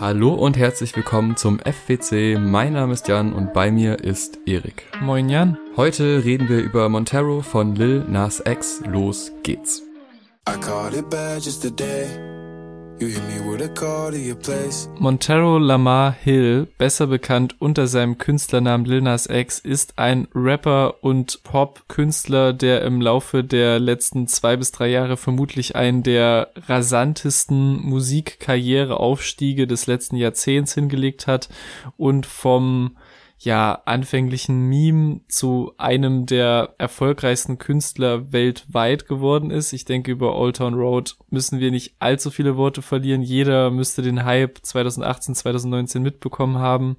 Hallo und herzlich willkommen zum FWC. Mein Name ist Jan und bei mir ist Erik. Moin Jan. Heute reden wir über Montero von Lil Nas X. Los geht's. I called it bad just today. Montero Lamar Hill, besser bekannt unter seinem Künstlernamen Lil Nas X, ist ein Rapper und Pop-Künstler, der im Laufe der letzten zwei bis drei Jahre vermutlich einen der rasantesten Musikkarriereaufstiege des letzten Jahrzehnts hingelegt hat und vom ja anfänglichen Meme zu einem der erfolgreichsten Künstler weltweit geworden ist. Ich denke, über Old Town Road müssen wir nicht allzu viele Worte verlieren. Jeder müsste den Hype 2018, 2019 mitbekommen haben.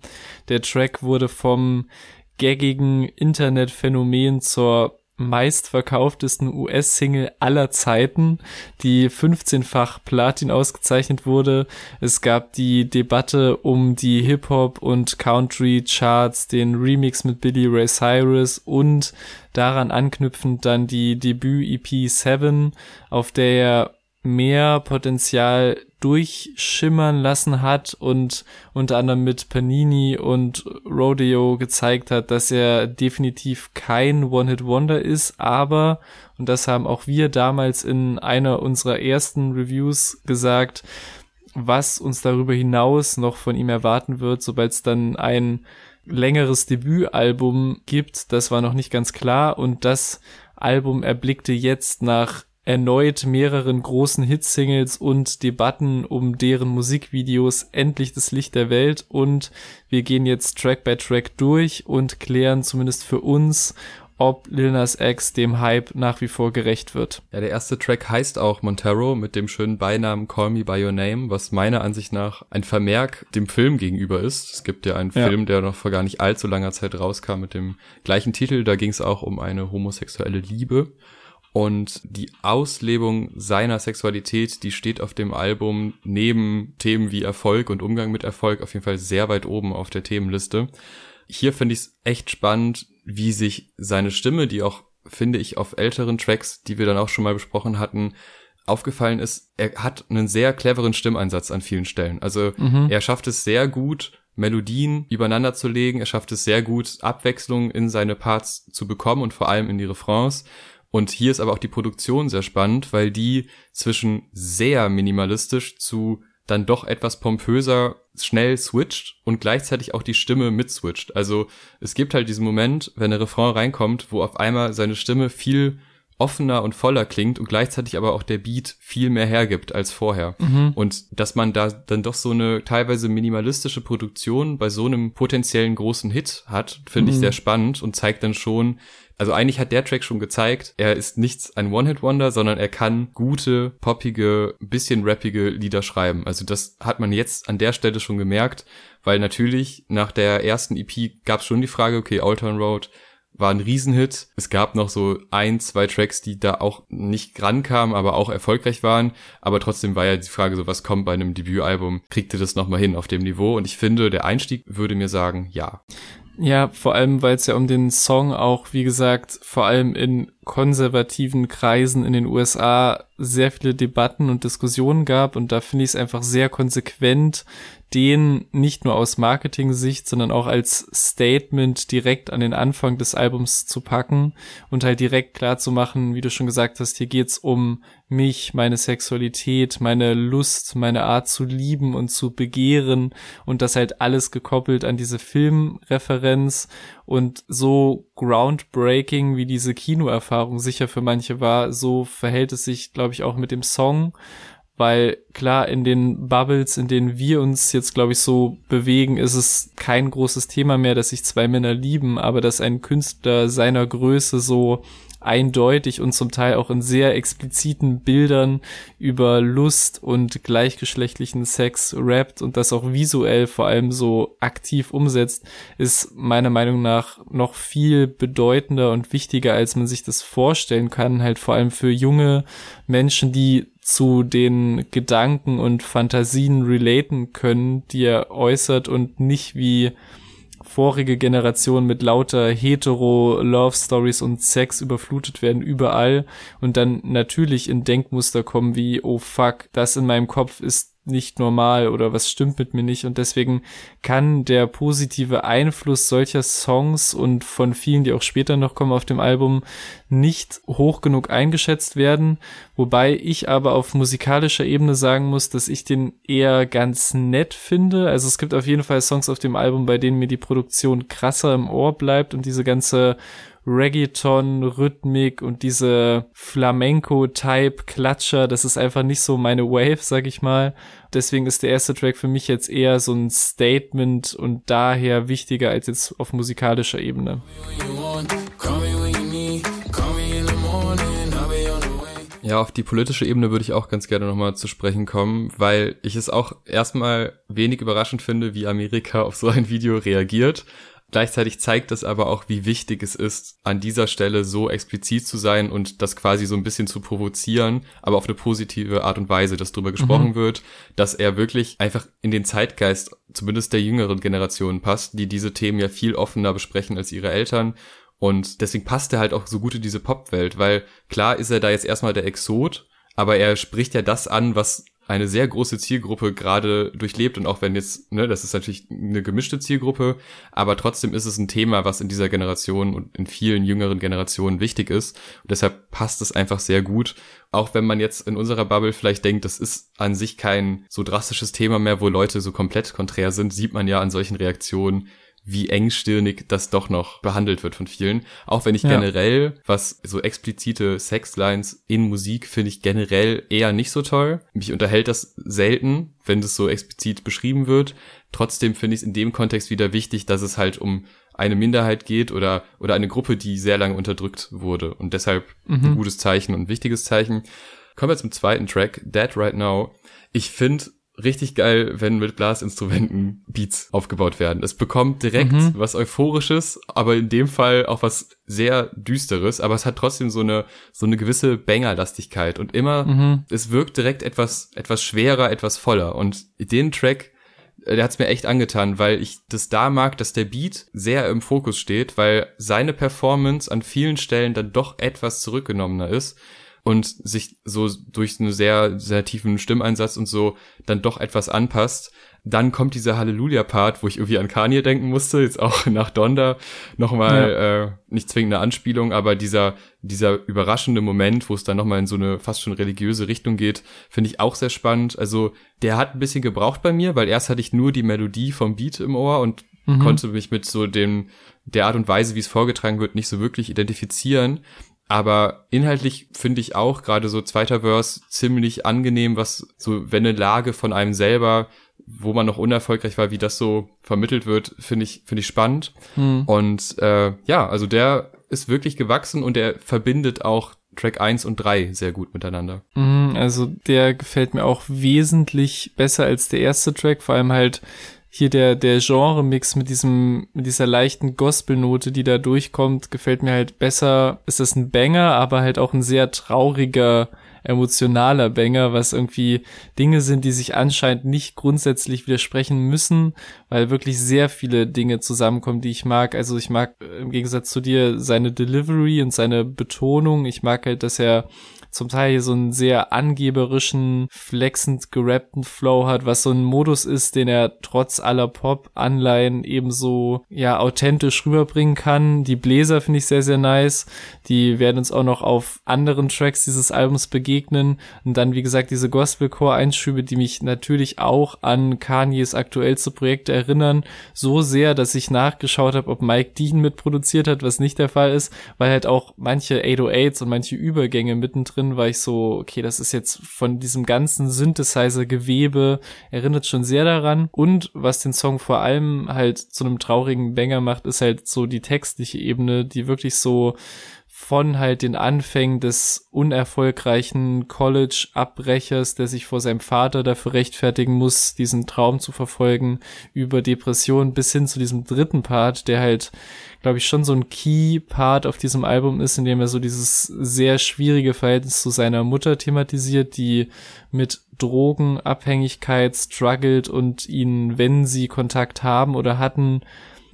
Der Track wurde vom gaggigen Internetphänomen zur meistverkauftesten US-Single aller Zeiten, die 15-fach Platin ausgezeichnet wurde. Es gab die Debatte um die Hip-Hop und Country-Charts, den Remix mit Billy Ray Cyrus und daran anknüpfend dann die Debüt-EP Seven, auf der er mehr Potenzial durchschimmern lassen hat und unter anderem mit Panini und Rodeo gezeigt hat, dass er definitiv kein One-Hit-Wonder ist, aber, und das haben auch wir damals in einer unserer ersten Reviews gesagt, was uns darüber hinaus noch von ihm erwarten wird, sobald es dann ein längeres Debütalbum gibt, das war noch nicht ganz klar. Und das Album erblickte jetzt nach erneut mehreren großen Hitsingles und Debatten um deren Musikvideos endlich das Licht der Welt und wir gehen jetzt Track by Track durch und klären zumindest für uns, ob Lil Nas X dem Hype nach wie vor gerecht wird. Ja, der erste Track heißt auch Montero mit dem schönen Beinamen Call Me By Your Name, was meiner Ansicht nach ein Vermerk dem Film gegenüber ist. Es gibt ja einen ja. Film, der noch vor gar nicht allzu langer Zeit rauskam mit dem gleichen Titel. Da ging es auch um eine homosexuelle Liebe. Und die Auslebung seiner Sexualität, die steht auf dem Album neben Themen wie Erfolg und Umgang mit Erfolg auf jeden Fall sehr weit oben auf der Themenliste. Hier finde ich es echt spannend, wie sich seine Stimme, die auch, finde ich, auf älteren Tracks, die wir dann auch schon mal besprochen hatten, aufgefallen ist, er hat einen sehr cleveren Stimmeinsatz an vielen Stellen. Also mhm. er schafft es sehr gut, Melodien übereinander zu legen. Er schafft es sehr gut, Abwechslung in seine Parts zu bekommen und vor allem in die Refrains. Und hier ist aber auch die Produktion sehr spannend, weil die zwischen sehr minimalistisch zu dann doch etwas pompöser schnell switcht und gleichzeitig auch die Stimme mitswitcht. Also es gibt halt diesen Moment, wenn der Refrain reinkommt, wo auf einmal seine Stimme viel offener und voller klingt und gleichzeitig aber auch der Beat viel mehr hergibt als vorher. Mhm. Und dass man da dann doch so eine teilweise minimalistische Produktion bei so einem potenziellen großen Hit hat, finde mhm. ich sehr spannend und zeigt dann schon, also eigentlich hat der Track schon gezeigt, er ist nichts ein One-Hit-Wonder, sondern er kann gute, poppige, bisschen rappige Lieder schreiben. Also das hat man jetzt an der Stelle schon gemerkt, weil natürlich nach der ersten EP gab es schon die Frage, okay, Old Town Road war ein Riesenhit. Es gab noch so ein, zwei Tracks, die da auch nicht rankamen, aber auch erfolgreich waren. Aber trotzdem war ja die Frage so, was kommt bei einem Debütalbum? Kriegt ihr das nochmal hin auf dem Niveau? Und ich finde, der Einstieg würde mir sagen, ja. Ja, vor allem, weil es ja um den Song auch, wie gesagt, vor allem in konservativen Kreisen in den USA sehr viele Debatten und Diskussionen gab. Und da finde ich es einfach sehr konsequent, den nicht nur aus Marketing-Sicht, sondern auch als Statement direkt an den Anfang des Albums zu packen und halt direkt klar zu machen, wie du schon gesagt hast, hier geht's um mich, meine Sexualität, meine Lust, meine Art zu lieben und zu begehren und das halt alles gekoppelt an diese Filmreferenz und so groundbreaking, wie diese Kinoerfahrung sicher für manche war, so verhält es sich, glaube ich, auch mit dem Song weil klar in den Bubbles, in denen wir uns jetzt, glaube ich, so bewegen, ist es kein großes Thema mehr, dass sich zwei Männer lieben, aber dass ein Künstler seiner Größe so eindeutig und zum Teil auch in sehr expliziten Bildern über Lust und gleichgeschlechtlichen Sex rappt und das auch visuell vor allem so aktiv umsetzt, ist meiner Meinung nach noch viel bedeutender und wichtiger, als man sich das vorstellen kann, halt vor allem für junge Menschen, die zu den Gedanken und Fantasien relaten können, die er äußert und nicht wie vorige Generation mit lauter hetero Love Stories und Sex überflutet werden überall und dann natürlich in Denkmuster kommen wie oh fuck, das in meinem Kopf ist nicht normal oder was stimmt mit mir nicht und deswegen kann der positive Einfluss solcher Songs und von vielen, die auch später noch kommen auf dem Album, nicht hoch genug eingeschätzt werden, wobei ich aber auf musikalischer Ebene sagen muss, dass ich den eher ganz nett finde. Also es gibt auf jeden Fall Songs auf dem Album, bei denen mir die Produktion krasser im Ohr bleibt und diese ganze Reggaeton-Rhythmik und diese Flamenco-Type-Klatscher, das ist einfach nicht so meine Wave, sag ich mal. Deswegen ist der erste Track für mich jetzt eher so ein Statement und daher wichtiger als jetzt auf musikalischer Ebene. Ja, auf die politische Ebene würde ich auch ganz gerne nochmal zu sprechen kommen, weil ich es auch erstmal wenig überraschend finde, wie Amerika auf so ein Video reagiert. Gleichzeitig zeigt es aber auch, wie wichtig es ist, an dieser Stelle so explizit zu sein und das quasi so ein bisschen zu provozieren, aber auf eine positive Art und Weise, dass darüber gesprochen mhm. wird, dass er wirklich einfach in den Zeitgeist, zumindest der jüngeren Generation passt, die diese Themen ja viel offener besprechen als ihre Eltern. Und deswegen passt er halt auch so gut in diese Popwelt, weil klar ist er da jetzt erstmal der Exot, aber er spricht ja das an, was eine sehr große Zielgruppe gerade durchlebt und auch wenn jetzt, ne, das ist natürlich eine gemischte Zielgruppe, aber trotzdem ist es ein Thema, was in dieser Generation und in vielen jüngeren Generationen wichtig ist. Und deshalb passt es einfach sehr gut, auch wenn man jetzt in unserer Bubble vielleicht denkt, das ist an sich kein so drastisches Thema mehr, wo Leute so komplett konträr sind, sieht man ja an solchen Reaktionen, wie engstirnig das doch noch behandelt wird von vielen. Auch wenn ich ja. generell, was so explizite Sexlines in Musik finde ich generell eher nicht so toll. Mich unterhält das selten, wenn das so explizit beschrieben wird. Trotzdem finde ich es in dem Kontext wieder wichtig, dass es halt um eine Minderheit geht oder, oder eine Gruppe, die sehr lange unterdrückt wurde. Und deshalb mhm. ein gutes Zeichen und ein wichtiges Zeichen. Kommen wir zum zweiten Track, Dead Right Now. Ich finde, richtig geil, wenn mit Blasinstrumenten Beats aufgebaut werden. Es bekommt direkt mhm. was Euphorisches, aber in dem Fall auch was sehr Düsteres, aber es hat trotzdem so eine, so eine gewisse Bangerlastigkeit und immer, mhm. es wirkt direkt etwas, etwas schwerer, etwas voller und den Track, äh, der hat's mir echt angetan, weil ich das da mag, dass der Beat sehr im Fokus steht, weil seine Performance an vielen Stellen dann doch etwas zurückgenommener ist und sich so durch einen sehr, sehr tiefen Stimmeinsatz und so dann doch etwas anpasst. Dann kommt dieser Halleluja-Part, wo ich irgendwie an Kanye denken musste, jetzt auch nach Donda nochmal, ja. äh, nicht zwingende Anspielung, aber dieser, dieser überraschende Moment, wo es dann nochmal in so eine fast schon religiöse Richtung geht, finde ich auch sehr spannend. Also der hat ein bisschen gebraucht bei mir, weil erst hatte ich nur die Melodie vom Beat im Ohr und mhm. konnte mich mit so dem, der Art und Weise, wie es vorgetragen wird, nicht so wirklich identifizieren. Aber inhaltlich finde ich auch gerade so zweiter Verse ziemlich angenehm, was so, wenn eine Lage von einem selber, wo man noch unerfolgreich war, wie das so vermittelt wird, finde ich, finde ich spannend. Hm. Und äh, ja, also der ist wirklich gewachsen und der verbindet auch Track 1 und 3 sehr gut miteinander. Mhm, also der gefällt mir auch wesentlich besser als der erste Track, vor allem halt hier der, der Genre-Mix mit diesem, mit dieser leichten Gospel-Note, die da durchkommt, gefällt mir halt besser. Es ist ein Banger, aber halt auch ein sehr trauriger, emotionaler Banger, was irgendwie Dinge sind, die sich anscheinend nicht grundsätzlich widersprechen müssen, weil wirklich sehr viele Dinge zusammenkommen, die ich mag. Also ich mag äh, im Gegensatz zu dir seine Delivery und seine Betonung. Ich mag halt, dass er zum Teil hier so einen sehr angeberischen, flexend gerappten Flow hat, was so ein Modus ist, den er trotz aller Pop-Anleihen ebenso, ja, authentisch rüberbringen kann. Die Bläser finde ich sehr, sehr nice. Die werden uns auch noch auf anderen Tracks dieses Albums begegnen. Und dann, wie gesagt, diese Gospelcore-Einschübe, die mich natürlich auch an Kanyes aktuellste Projekte erinnern. So sehr, dass ich nachgeschaut habe, ob Mike Dean mitproduziert hat, was nicht der Fall ist, weil halt auch manche 808s und manche Übergänge mittendrin drin war ich so, okay, das ist jetzt von diesem ganzen Synthesizer-Gewebe, erinnert schon sehr daran. Und was den Song vor allem halt zu einem traurigen Banger macht, ist halt so die textliche Ebene, die wirklich so von halt den Anfängen des unerfolgreichen College-Abbrechers, der sich vor seinem Vater dafür rechtfertigen muss, diesen Traum zu verfolgen, über Depression bis hin zu diesem dritten Part, der halt glaube ich, schon so ein Key-Part auf diesem Album ist, in dem er so dieses sehr schwierige Verhältnis zu seiner Mutter thematisiert, die mit Drogenabhängigkeit struggelt und ihn, wenn sie Kontakt haben oder hatten,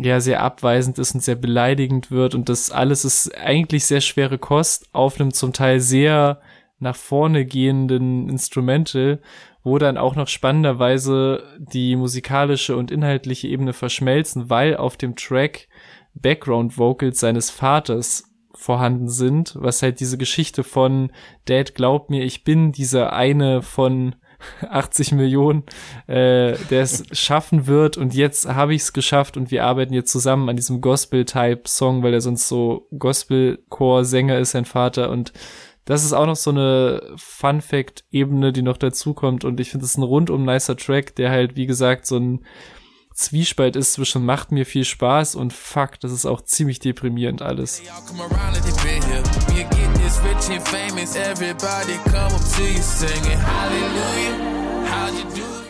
ja sehr abweisend ist und sehr beleidigend wird. Und das alles ist eigentlich sehr schwere Kost auf einem zum Teil sehr nach vorne gehenden Instrumental wo dann auch noch spannenderweise die musikalische und inhaltliche Ebene verschmelzen, weil auf dem Track Background Vocals seines Vaters vorhanden sind, was halt diese Geschichte von Dad glaubt mir, ich bin dieser eine von 80 Millionen, äh, der es schaffen wird. Und jetzt habe ich es geschafft und wir arbeiten jetzt zusammen an diesem Gospel-Type-Song, weil er sonst so Gospel-Chor-Sänger ist, sein Vater. Und das ist auch noch so eine Fun-Fact-Ebene, die noch dazukommt. Und ich finde es ein rundum nicer Track, der halt, wie gesagt, so ein Zwiespalt ist zwischen macht mir viel Spaß und fuck, das ist auch ziemlich deprimierend alles.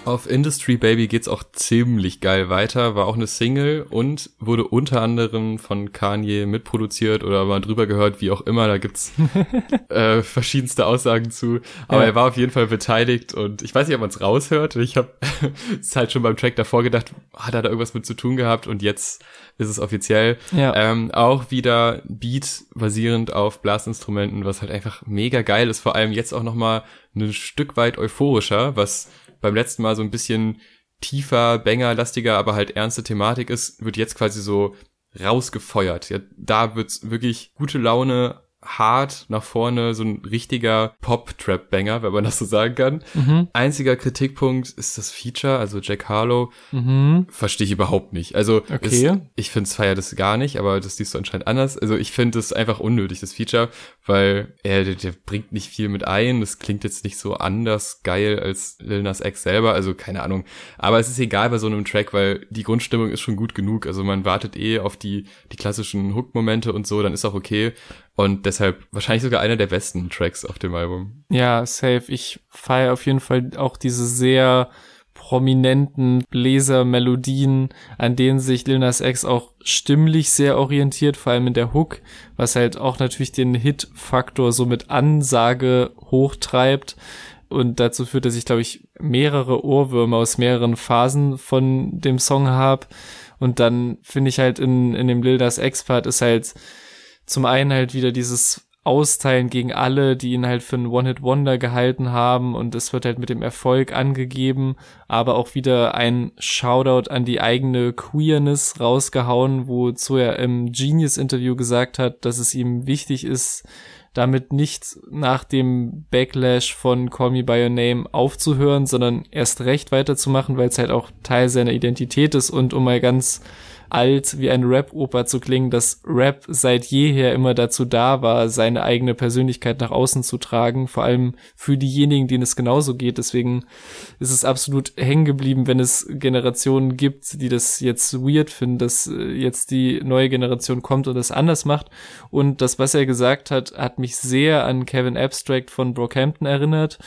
Auf Industry Baby geht's auch ziemlich geil weiter, war auch eine Single und wurde unter anderem von Kanye mitproduziert oder mal drüber gehört, wie auch immer, da gibt's äh, verschiedenste Aussagen zu, aber ja. er war auf jeden Fall beteiligt und ich weiß nicht, ob man es raushört, ich habe es halt schon beim Track davor gedacht, hat er da irgendwas mit zu tun gehabt und jetzt ist es offiziell. Ja. Ähm, auch wieder Beat basierend auf Blasinstrumenten, was halt einfach mega geil ist, vor allem jetzt auch nochmal ein Stück weit euphorischer, was beim letzten Mal so ein bisschen tiefer, banger-lastiger, aber halt ernste Thematik ist, wird jetzt quasi so rausgefeuert. Ja, da wird's wirklich gute Laune, hart nach vorne, so ein richtiger Pop-Trap-Banger, wenn man das so sagen kann. Mhm. Einziger Kritikpunkt ist das Feature, also Jack Harlow, mhm. verstehe ich überhaupt nicht. Also okay. es, ich finde es feiert das gar nicht, aber das siehst du anscheinend anders. Also ich finde es einfach unnötig, das Feature, weil er, der, der, bringt nicht viel mit ein. Das klingt jetzt nicht so anders geil als Lil Nas X selber, also keine Ahnung. Aber es ist egal bei so einem Track, weil die Grundstimmung ist schon gut genug. Also man wartet eh auf die, die klassischen Hook-Momente und so, dann ist auch okay. Und deshalb wahrscheinlich sogar einer der besten Tracks auf dem Album. Ja, safe. Ich feiere auf jeden Fall auch diese sehr prominenten Bläsermelodien, an denen sich Lil Nas X auch stimmlich sehr orientiert, vor allem in der Hook, was halt auch natürlich den Hit-Faktor so mit Ansage hochtreibt und dazu führt, dass ich, glaube ich, mehrere Ohrwürmer aus mehreren Phasen von dem Song habe. Und dann finde ich halt in, in dem Lil Nas X-Part ist halt zum einen halt wieder dieses Austeilen gegen alle, die ihn halt für einen One-Hit-Wonder gehalten haben und es wird halt mit dem Erfolg angegeben, aber auch wieder ein Shoutout an die eigene Queerness rausgehauen, wozu er im Genius-Interview gesagt hat, dass es ihm wichtig ist, damit nicht nach dem Backlash von Call Me By Your Name aufzuhören, sondern erst recht weiterzumachen, weil es halt auch Teil seiner Identität ist und um mal ganz alt wie eine Rap-Oper zu klingen, dass Rap seit jeher immer dazu da war, seine eigene Persönlichkeit nach außen zu tragen, vor allem für diejenigen, denen es genauso geht. Deswegen ist es absolut hängen geblieben, wenn es Generationen gibt, die das jetzt weird finden, dass äh, jetzt die neue Generation kommt und das anders macht. Und das, was er gesagt hat, hat mich sehr an Kevin Abstract von Brockhampton erinnert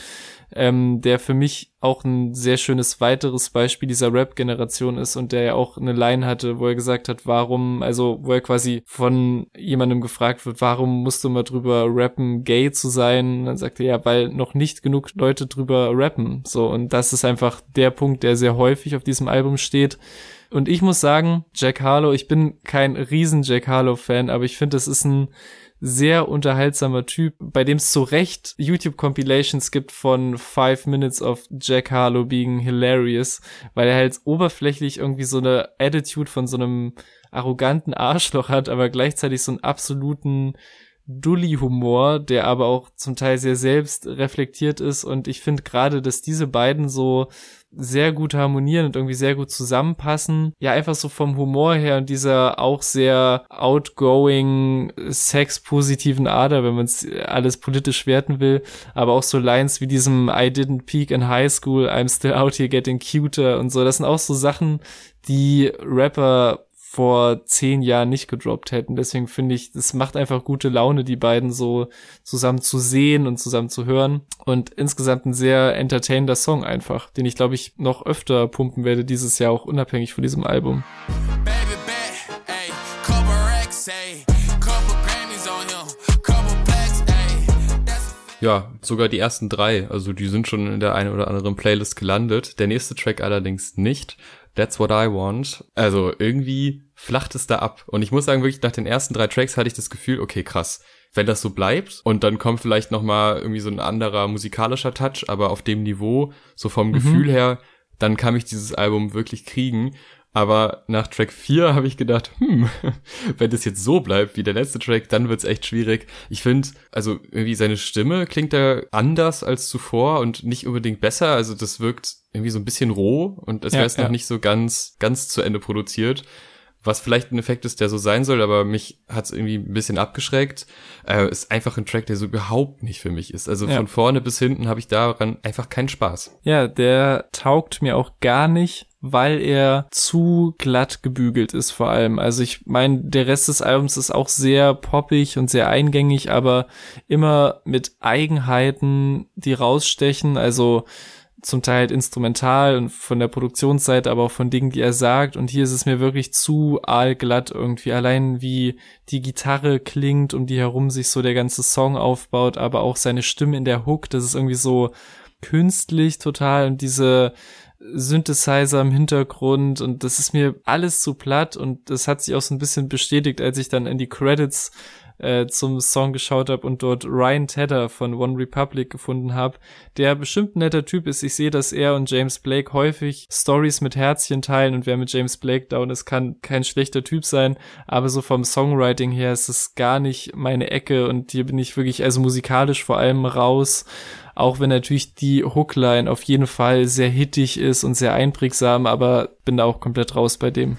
ähm, der für mich auch ein sehr schönes weiteres Beispiel dieser Rap-Generation ist und der ja auch eine Line hatte, wo er gesagt hat, warum, also wo er quasi von jemandem gefragt wird, warum musst du mal drüber rappen, gay zu sein? Und dann sagt er, ja, weil noch nicht genug Leute drüber rappen. So, und das ist einfach der Punkt, der sehr häufig auf diesem Album steht. Und ich muss sagen, Jack Harlow, ich bin kein riesen Jack Harlow-Fan, aber ich finde, das ist ein sehr unterhaltsamer Typ, bei dem es zu Recht YouTube-Compilations gibt von Five Minutes of Jack Harlow being hilarious, weil er halt oberflächlich irgendwie so eine Attitude von so einem arroganten Arschloch hat, aber gleichzeitig so einen absoluten Dully-Humor, der aber auch zum Teil sehr selbst reflektiert ist. Und ich finde gerade, dass diese beiden so sehr gut harmonieren und irgendwie sehr gut zusammenpassen. Ja, einfach so vom Humor her und dieser auch sehr outgoing, sexpositiven Ader, wenn man es alles politisch werten will. Aber auch so Lines wie diesem I didn't peak in high school, I'm still out here getting cuter und so. Das sind auch so Sachen, die Rapper vor zehn Jahren nicht gedroppt hätten. Deswegen finde ich, es macht einfach gute Laune, die beiden so zusammen zu sehen und zusammen zu hören. Und insgesamt ein sehr entertainender Song einfach, den ich glaube ich noch öfter pumpen werde dieses Jahr, auch unabhängig von diesem Album. Ja, sogar die ersten drei, also die sind schon in der einen oder anderen Playlist gelandet. Der nächste Track allerdings nicht. That's What I Want. Also irgendwie flacht es da ab. Und ich muss sagen, wirklich nach den ersten drei Tracks hatte ich das Gefühl, okay, krass. wenn das so bleibt und dann kommt vielleicht noch mal irgendwie so ein anderer musikalischer Touch, aber auf dem Niveau, so vom mhm. Gefühl her, dann kann ich dieses Album wirklich kriegen. Aber nach Track 4 habe ich gedacht, hm, wenn das jetzt so bleibt wie der letzte Track, dann wird's echt schwierig. Ich finde, also irgendwie seine Stimme klingt da anders als zuvor und nicht unbedingt besser. Also das wirkt irgendwie so ein bisschen roh und es ja, wäre es ja. noch nicht so ganz, ganz zu Ende produziert was vielleicht ein Effekt ist, der so sein soll, aber mich hat es irgendwie ein bisschen abgeschreckt. Äh, ist einfach ein Track, der so überhaupt nicht für mich ist. Also ja. von vorne bis hinten habe ich daran einfach keinen Spaß. Ja, der taugt mir auch gar nicht, weil er zu glatt gebügelt ist vor allem. Also ich meine, der Rest des Albums ist auch sehr poppig und sehr eingängig, aber immer mit Eigenheiten, die rausstechen. Also zum Teil instrumental und von der Produktionsseite, aber auch von Dingen, die er sagt. Und hier ist es mir wirklich zu aalglatt irgendwie. Allein wie die Gitarre klingt, um die herum sich so der ganze Song aufbaut, aber auch seine Stimme in der Hook, das ist irgendwie so künstlich total und diese Synthesizer im Hintergrund und das ist mir alles zu platt und das hat sich auch so ein bisschen bestätigt, als ich dann in die Credits äh, zum Song geschaut habe und dort Ryan Tedder von One Republic gefunden habe, der bestimmt ein netter Typ ist. Ich sehe, dass er und James Blake häufig Stories mit Herzchen teilen und wer mit James Blake down ist, kann kein schlechter Typ sein, aber so vom Songwriting her ist es gar nicht meine Ecke und hier bin ich wirklich also musikalisch vor allem raus auch wenn natürlich die Hookline auf jeden Fall sehr hittig ist und sehr einprägsam, aber bin da auch komplett raus bei dem.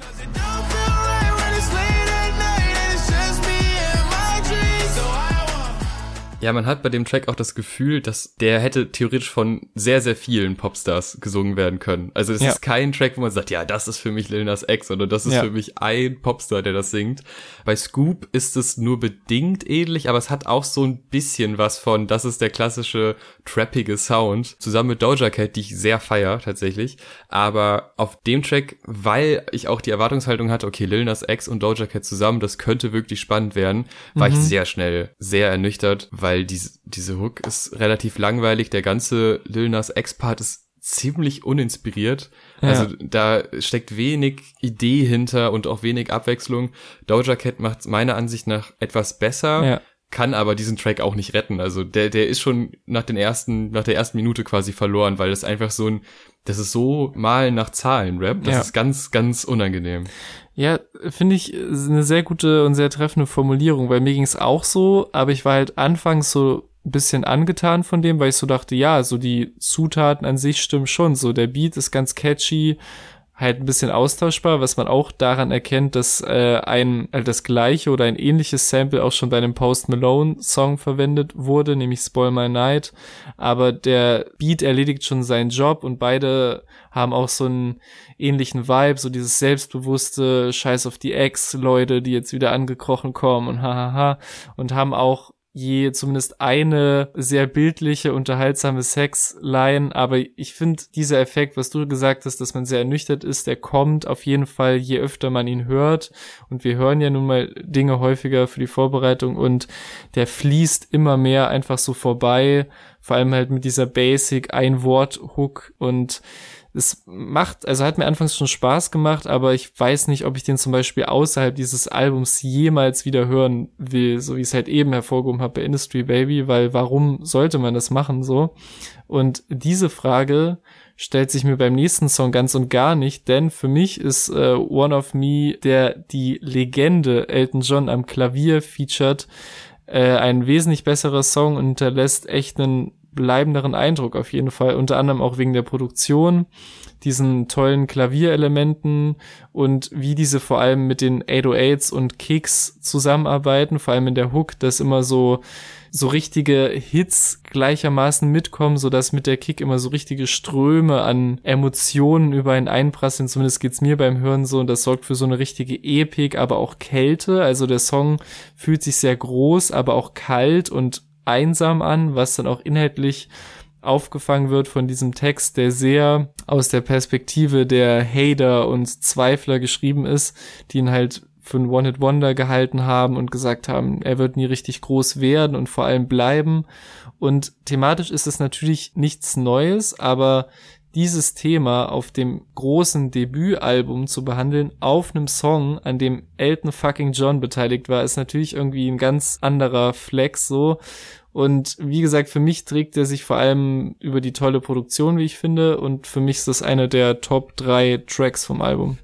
Ja, man hat bei dem Track auch das Gefühl, dass der hätte theoretisch von sehr, sehr vielen Popstars gesungen werden können. Also es ja. ist kein Track, wo man sagt, ja, das ist für mich Lil Nas X oder das ist ja. für mich ein Popstar, der das singt. Bei Scoop ist es nur bedingt ähnlich, aber es hat auch so ein bisschen was von, das ist der klassische trappige Sound, zusammen mit Doja Cat, die ich sehr feier tatsächlich. Aber auf dem Track, weil ich auch die Erwartungshaltung hatte, okay, Lil Nas X und Doja Cat zusammen, das könnte wirklich spannend werden, war mhm. ich sehr schnell sehr ernüchtert, weil diese, diese Hook ist relativ langweilig. Der ganze Lil Nas X-Part ist ziemlich uninspiriert. Ja. Also da steckt wenig Idee hinter und auch wenig Abwechslung. Doja Cat macht meiner Ansicht nach etwas besser. Ja kann aber diesen Track auch nicht retten. Also der, der ist schon nach den ersten, nach der ersten Minute quasi verloren, weil das einfach so ein, das ist so mal nach Zahlen Rap, das ja. ist ganz, ganz unangenehm. Ja, finde ich eine sehr gute und sehr treffende Formulierung, weil mir ging es auch so, aber ich war halt anfangs so ein bisschen angetan von dem, weil ich so dachte, ja, so die Zutaten an sich stimmen schon, so der Beat ist ganz catchy, halt ein bisschen austauschbar, was man auch daran erkennt, dass äh, ein äh, das gleiche oder ein ähnliches Sample auch schon bei einem Post Malone Song verwendet wurde, nämlich Spoil My Night. Aber der Beat erledigt schon seinen Job und beide haben auch so einen ähnlichen Vibe, so dieses selbstbewusste Scheiß auf die Ex-Leute, die jetzt wieder angekrochen kommen und hahaha und haben auch je zumindest eine sehr bildliche, unterhaltsame Sexline, aber ich finde dieser Effekt, was du gesagt hast, dass man sehr ernüchtert ist, der kommt auf jeden Fall, je öfter man ihn hört. Und wir hören ja nun mal Dinge häufiger für die Vorbereitung und der fließt immer mehr einfach so vorbei, vor allem halt mit dieser Basic Ein-Wort-Hook und es macht, also hat mir anfangs schon Spaß gemacht, aber ich weiß nicht, ob ich den zum Beispiel außerhalb dieses Albums jemals wieder hören will, so wie ich es halt eben hervorgehoben habe bei Industry Baby, weil warum sollte man das machen so? Und diese Frage stellt sich mir beim nächsten Song ganz und gar nicht, denn für mich ist äh, One of Me, der die Legende Elton John am Klavier featured, äh, ein wesentlich besserer Song und hinterlässt echt einen bleibenderen Eindruck auf jeden Fall, unter anderem auch wegen der Produktion, diesen tollen Klavierelementen und wie diese vor allem mit den 808s und Kicks zusammenarbeiten, vor allem in der Hook, dass immer so so richtige Hits gleichermaßen mitkommen, so dass mit der Kick immer so richtige Ströme an Emotionen über einen einprasseln. Zumindest geht's mir beim Hören so und das sorgt für so eine richtige Epik, aber auch Kälte. Also der Song fühlt sich sehr groß, aber auch kalt und einsam an, was dann auch inhaltlich aufgefangen wird von diesem Text, der sehr aus der Perspektive der Hater und Zweifler geschrieben ist, die ihn halt für ein One-Hit-Wonder gehalten haben und gesagt haben, er wird nie richtig groß werden und vor allem bleiben. Und thematisch ist es natürlich nichts Neues, aber dieses Thema auf dem großen Debütalbum zu behandeln, auf einem Song, an dem Elton fucking John beteiligt war, ist natürlich irgendwie ein ganz anderer Flex so. Und wie gesagt, für mich trägt er sich vor allem über die tolle Produktion, wie ich finde. Und für mich ist das einer der Top drei Tracks vom Album.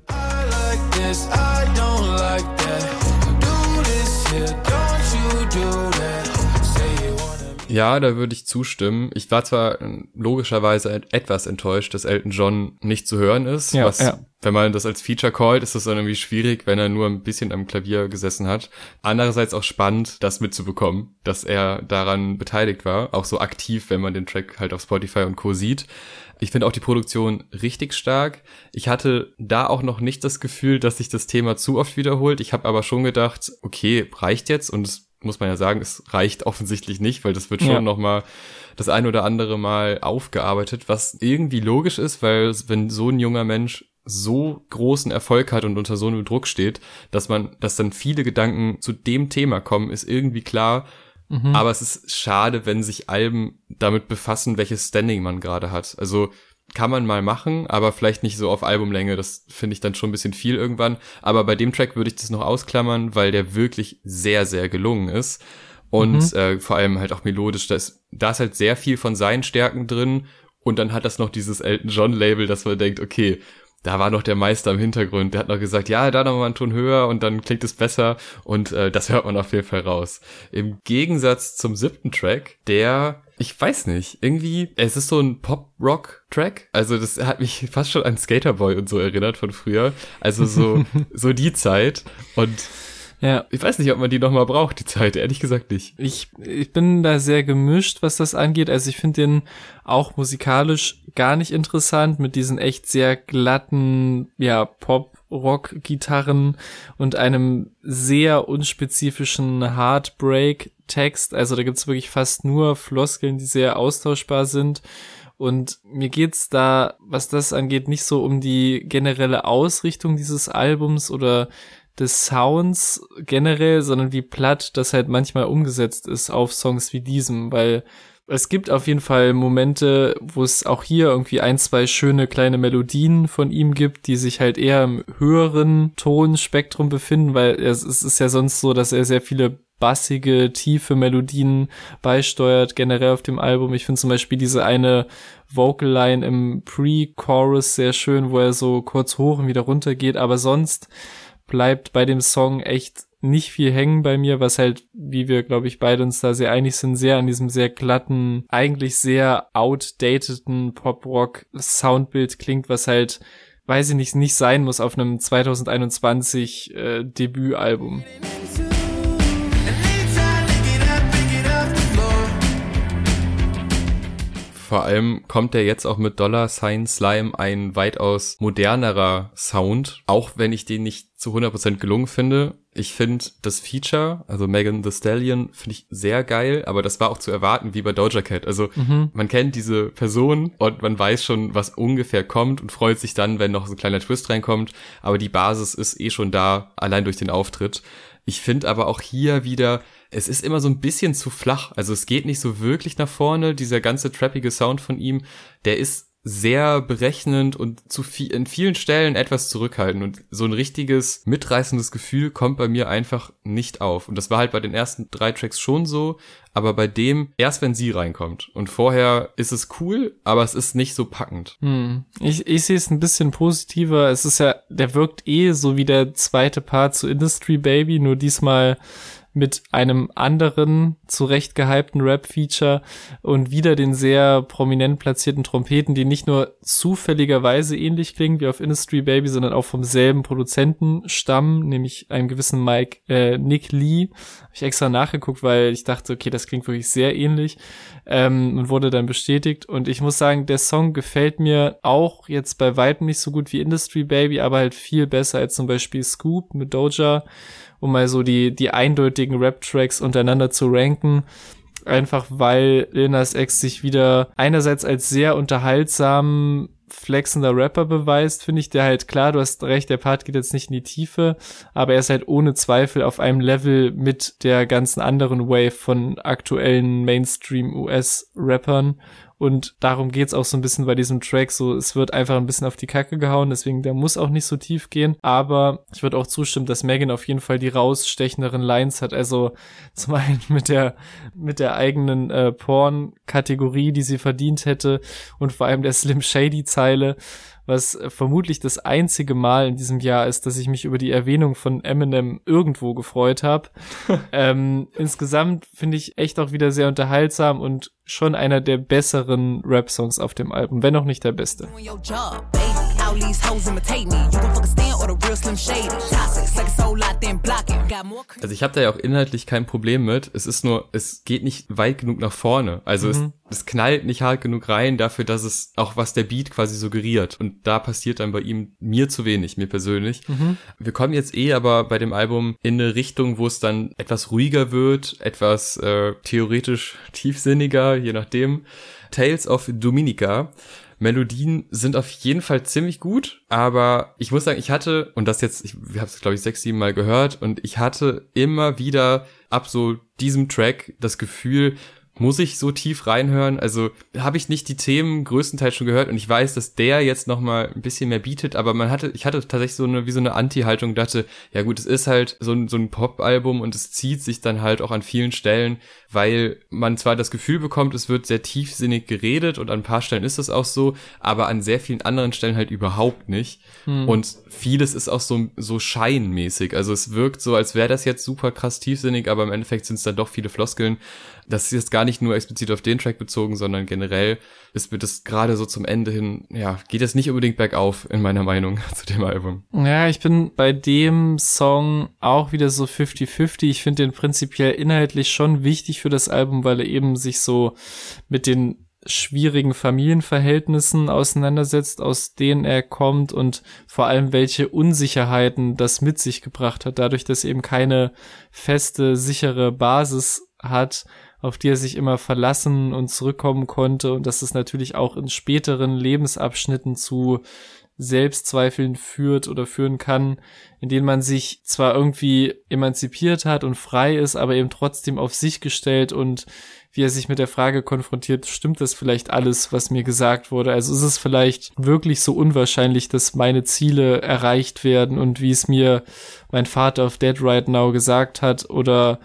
Ja, da würde ich zustimmen. Ich war zwar logischerweise etwas enttäuscht, dass Elton John nicht zu hören ist, ja, was, ja. wenn man das als Feature callt, ist das dann irgendwie schwierig, wenn er nur ein bisschen am Klavier gesessen hat. Andererseits auch spannend, das mitzubekommen, dass er daran beteiligt war, auch so aktiv, wenn man den Track halt auf Spotify und Co. sieht. Ich finde auch die Produktion richtig stark. Ich hatte da auch noch nicht das Gefühl, dass sich das Thema zu oft wiederholt. Ich habe aber schon gedacht, okay, reicht jetzt und es muss man ja sagen, es reicht offensichtlich nicht, weil das wird schon ja. noch mal das ein oder andere Mal aufgearbeitet, was irgendwie logisch ist, weil wenn so ein junger Mensch so großen Erfolg hat und unter so einem Druck steht, dass man, dass dann viele Gedanken zu dem Thema kommen, ist irgendwie klar. Mhm. Aber es ist schade, wenn sich Alben damit befassen, welches Standing man gerade hat. Also kann man mal machen, aber vielleicht nicht so auf Albumlänge. Das finde ich dann schon ein bisschen viel irgendwann. Aber bei dem Track würde ich das noch ausklammern, weil der wirklich sehr, sehr gelungen ist. Und mhm. äh, vor allem halt auch melodisch. Da ist, da ist halt sehr viel von seinen Stärken drin. Und dann hat das noch dieses Elton John Label, dass man denkt, okay, da war noch der Meister im Hintergrund. Der hat noch gesagt, ja, da noch mal einen Ton höher und dann klingt es besser. Und äh, das hört man auf jeden Fall raus. Im Gegensatz zum siebten Track, der ich weiß nicht, irgendwie, es ist so ein Pop-Rock-Track. Also das hat mich fast schon an Skaterboy und so erinnert von früher. Also so, so die Zeit. Und ja. Ich weiß nicht, ob man die nochmal braucht, die Zeit, ehrlich gesagt nicht. Ich, ich bin da sehr gemischt, was das angeht. Also ich finde den auch musikalisch gar nicht interessant mit diesen echt sehr glatten, ja, Pop, Rock-Gitarren und einem sehr unspezifischen Heartbreak-Text. Also da gibt's wirklich fast nur Floskeln, die sehr austauschbar sind. Und mir geht's da, was das angeht, nicht so um die generelle Ausrichtung dieses Albums oder des Sounds generell, sondern wie platt das halt manchmal umgesetzt ist auf Songs wie diesem, weil es gibt auf jeden Fall Momente, wo es auch hier irgendwie ein, zwei schöne kleine Melodien von ihm gibt, die sich halt eher im höheren Tonspektrum befinden, weil es, es ist ja sonst so, dass er sehr viele bassige, tiefe Melodien beisteuert, generell auf dem Album. Ich finde zum Beispiel diese eine Vocal Line im Pre-Chorus sehr schön, wo er so kurz hoch und wieder runter geht, aber sonst bleibt bei dem Song echt nicht viel hängen bei mir, was halt, wie wir, glaube ich, beide uns da sehr einig sind, sehr an diesem sehr glatten, eigentlich sehr outdateden Pop-Rock-Soundbild klingt, was halt, weiß ich nicht, nicht sein muss auf einem 2021 äh, Debütalbum. Vor allem kommt er jetzt auch mit Dollar Sign Slime ein weitaus modernerer Sound, auch wenn ich den nicht zu 100% gelungen finde. Ich finde das Feature, also Megan the Stallion, finde ich sehr geil, aber das war auch zu erwarten wie bei Doja Cat. Also mhm. man kennt diese Person und man weiß schon, was ungefähr kommt und freut sich dann, wenn noch so ein kleiner Twist reinkommt. Aber die Basis ist eh schon da, allein durch den Auftritt. Ich finde aber auch hier wieder, es ist immer so ein bisschen zu flach. Also es geht nicht so wirklich nach vorne. Dieser ganze trappige Sound von ihm, der ist sehr berechnend und zu viel, in vielen Stellen etwas zurückhaltend und so ein richtiges mitreißendes Gefühl kommt bei mir einfach nicht auf. Und das war halt bei den ersten drei Tracks schon so, aber bei dem erst wenn sie reinkommt. Und vorher ist es cool, aber es ist nicht so packend. Hm. Ich, ich sehe es ein bisschen positiver. Es ist ja, der wirkt eh so wie der zweite Part zu Industry Baby, nur diesmal mit einem anderen zurecht gehypten Rap-Feature und wieder den sehr prominent platzierten Trompeten, die nicht nur zufälligerweise ähnlich klingen wie auf Industry Baby, sondern auch vom selben Produzenten stammen, nämlich einem gewissen Mike äh, Nick Lee. Habe ich extra nachgeguckt, weil ich dachte, okay, das klingt wirklich sehr ähnlich ähm, und wurde dann bestätigt. Und ich muss sagen, der Song gefällt mir auch jetzt bei weitem nicht so gut wie Industry Baby, aber halt viel besser als zum Beispiel Scoop mit Doja um mal so die, die eindeutigen Rap-Tracks untereinander zu ranken. Einfach weil Lil Nas X sich wieder einerseits als sehr unterhaltsam flexender Rapper beweist, finde ich, der halt klar, du hast recht, der Part geht jetzt nicht in die Tiefe, aber er ist halt ohne Zweifel auf einem Level mit der ganzen anderen Wave von aktuellen Mainstream US Rappern Und darum geht's auch so ein bisschen bei diesem Track. So, es wird einfach ein bisschen auf die Kacke gehauen, deswegen der muss auch nicht so tief gehen. Aber ich würde auch zustimmen, dass Megan auf jeden Fall die rausstechenderen Lines hat. Also zum einen mit der, mit der eigenen äh, Porn-Kategorie, die sie verdient hätte und vor allem der Slim Shady-Zeile was vermutlich das einzige Mal in diesem Jahr ist, dass ich mich über die Erwähnung von Eminem irgendwo gefreut habe. ähm, insgesamt finde ich echt auch wieder sehr unterhaltsam und schon einer der besseren Rap-Songs auf dem Album, wenn auch nicht der beste. Also ich habe da ja auch inhaltlich kein Problem mit. Es ist nur, es geht nicht weit genug nach vorne. Also mhm. es, es knallt nicht hart genug rein dafür, dass es auch was der Beat quasi suggeriert. Und da passiert dann bei ihm mir zu wenig, mir persönlich. Mhm. Wir kommen jetzt eh aber bei dem Album in eine Richtung, wo es dann etwas ruhiger wird, etwas äh, theoretisch tiefsinniger, je nachdem. Tales of Dominica Melodien sind auf jeden Fall ziemlich gut, aber ich muss sagen, ich hatte, und das jetzt, ich habe es glaube ich sechs, sieben Mal gehört, und ich hatte immer wieder ab so diesem Track das Gefühl, muss ich so tief reinhören? Also habe ich nicht die Themen größtenteils schon gehört und ich weiß, dass der jetzt noch mal ein bisschen mehr bietet, aber man hatte, ich hatte tatsächlich so eine wie so eine Anti-Haltung, dachte, ja gut, es ist halt so ein so ein Pop-Album und es zieht sich dann halt auch an vielen Stellen, weil man zwar das Gefühl bekommt, es wird sehr tiefsinnig geredet und an ein paar Stellen ist das auch so, aber an sehr vielen anderen Stellen halt überhaupt nicht. Hm. Und vieles ist auch so so scheinmäßig. Also es wirkt so, als wäre das jetzt super krass tiefsinnig, aber im Endeffekt sind es dann doch viele Floskeln das ist jetzt gar nicht nur explizit auf den Track bezogen, sondern generell ist mir das gerade so zum Ende hin, ja, geht es nicht unbedingt bergauf in meiner Meinung zu dem Album. Ja, ich bin bei dem Song auch wieder so 50-50. Ich finde den prinzipiell inhaltlich schon wichtig für das Album, weil er eben sich so mit den schwierigen Familienverhältnissen auseinandersetzt, aus denen er kommt und vor allem welche Unsicherheiten das mit sich gebracht hat, dadurch, dass eben keine feste, sichere Basis hat, auf die er sich immer verlassen und zurückkommen konnte und dass es natürlich auch in späteren Lebensabschnitten zu Selbstzweifeln führt oder führen kann, in denen man sich zwar irgendwie emanzipiert hat und frei ist, aber eben trotzdem auf sich gestellt und wie er sich mit der Frage konfrontiert, stimmt das vielleicht alles, was mir gesagt wurde? Also ist es vielleicht wirklich so unwahrscheinlich, dass meine Ziele erreicht werden und wie es mir mein Vater auf Dead Right Now gesagt hat oder